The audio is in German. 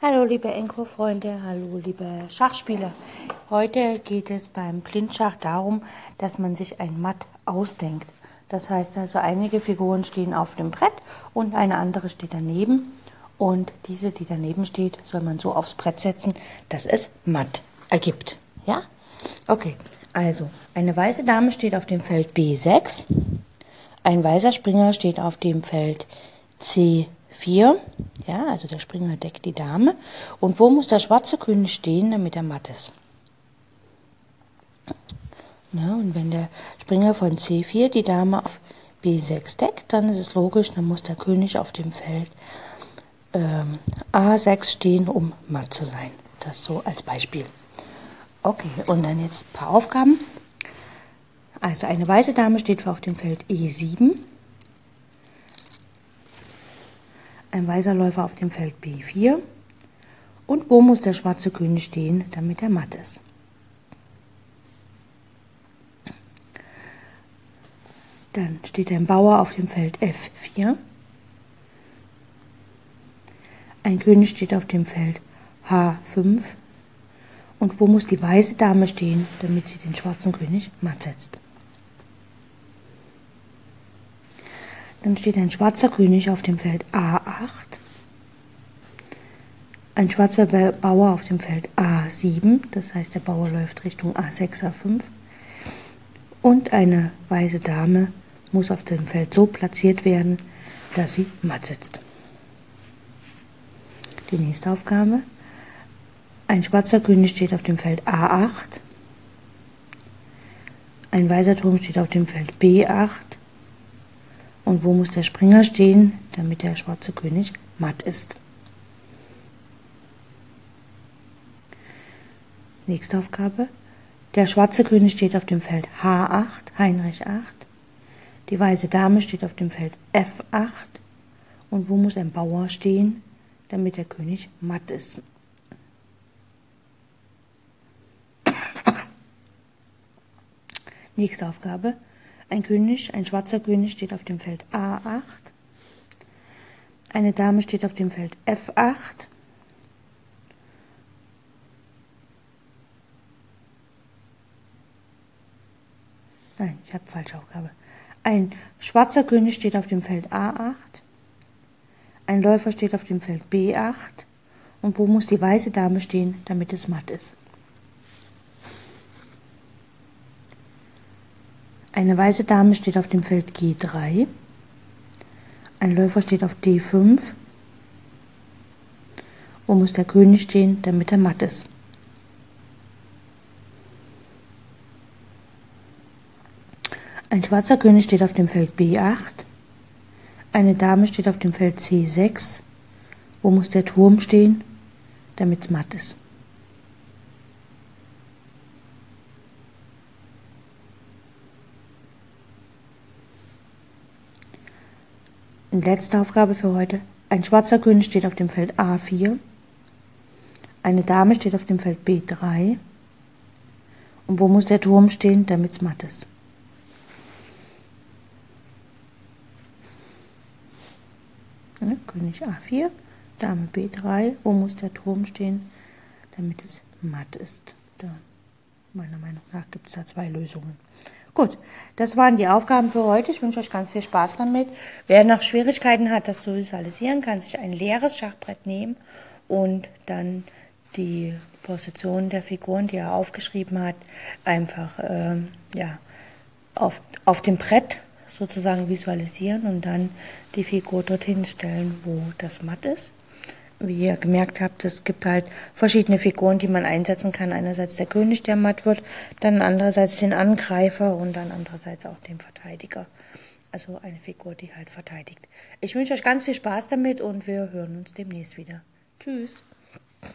Hallo liebe Enko-Freunde, hallo liebe Schachspieler. Heute geht es beim Blindschach darum, dass man sich ein Matt ausdenkt. Das heißt also, einige Figuren stehen auf dem Brett und eine andere steht daneben. Und diese, die daneben steht, soll man so aufs Brett setzen, dass es Matt ergibt. Ja? Okay, also eine weiße Dame steht auf dem Feld B6. Ein weißer Springer steht auf dem Feld C 4. Ja, also der Springer deckt die Dame. Und wo muss der schwarze König stehen, damit er matt ist? Ja, und wenn der Springer von C4 die Dame auf B6 deckt, dann ist es logisch, dann muss der König auf dem Feld ähm, A6 stehen, um matt zu sein. Das so als Beispiel. Okay, und dann jetzt ein paar Aufgaben. Also eine weiße Dame steht auf dem Feld E7. Ein weißer Läufer auf dem Feld B4 und wo muss der schwarze König stehen, damit er matt ist. Dann steht ein Bauer auf dem Feld F4. Ein König steht auf dem Feld H5. Und wo muss die weiße Dame stehen, damit sie den schwarzen König matt setzt? Dann steht ein schwarzer König auf dem Feld A8, ein schwarzer Bauer auf dem Feld A7, das heißt der Bauer läuft Richtung A6, A5 und eine weiße Dame muss auf dem Feld so platziert werden, dass sie matt sitzt. Die nächste Aufgabe. Ein schwarzer König steht auf dem Feld A8. Ein weißer Turm steht auf dem Feld B8 und wo muss der Springer stehen, damit der schwarze König matt ist? Nächste Aufgabe. Der schwarze König steht auf dem Feld H8, Heinrich 8. Die weiße Dame steht auf dem Feld F8. Und wo muss ein Bauer stehen, damit der König matt ist? Nächste Aufgabe. Ein König, ein schwarzer König steht auf dem Feld A8. Eine Dame steht auf dem Feld F8. Nein, ich habe falsche Aufgabe. Ein schwarzer König steht auf dem Feld A8. Ein Läufer steht auf dem Feld B8. Und wo muss die weiße Dame stehen, damit es matt ist? Eine weiße Dame steht auf dem Feld G3. Ein Läufer steht auf D5. Wo muss der König stehen, damit er matt ist? Ein schwarzer König steht auf dem Feld B8. Eine Dame steht auf dem Feld C6. Wo muss der Turm stehen, damit es matt ist? Und letzte Aufgabe für heute. Ein schwarzer König steht auf dem Feld A4. Eine Dame steht auf dem Feld B3. Und wo muss der Turm stehen, damit es matt ist? Ja, König A4, Dame B3. Wo muss der Turm stehen, damit es matt ist? Da, meiner Meinung nach gibt es da zwei Lösungen. Gut, das waren die Aufgaben für heute. Ich wünsche euch ganz viel Spaß damit. Wer noch Schwierigkeiten hat, das zu visualisieren, kann sich ein leeres Schachbrett nehmen und dann die Position der Figuren, die er aufgeschrieben hat, einfach ähm, ja, auf, auf dem Brett sozusagen visualisieren und dann die Figur dorthin stellen, wo das matt ist wie ihr gemerkt habt, es gibt halt verschiedene Figuren, die man einsetzen kann. Einerseits der König, der matt wird, dann andererseits den Angreifer und dann andererseits auch den Verteidiger. Also eine Figur, die halt verteidigt. Ich wünsche euch ganz viel Spaß damit und wir hören uns demnächst wieder. Tschüss.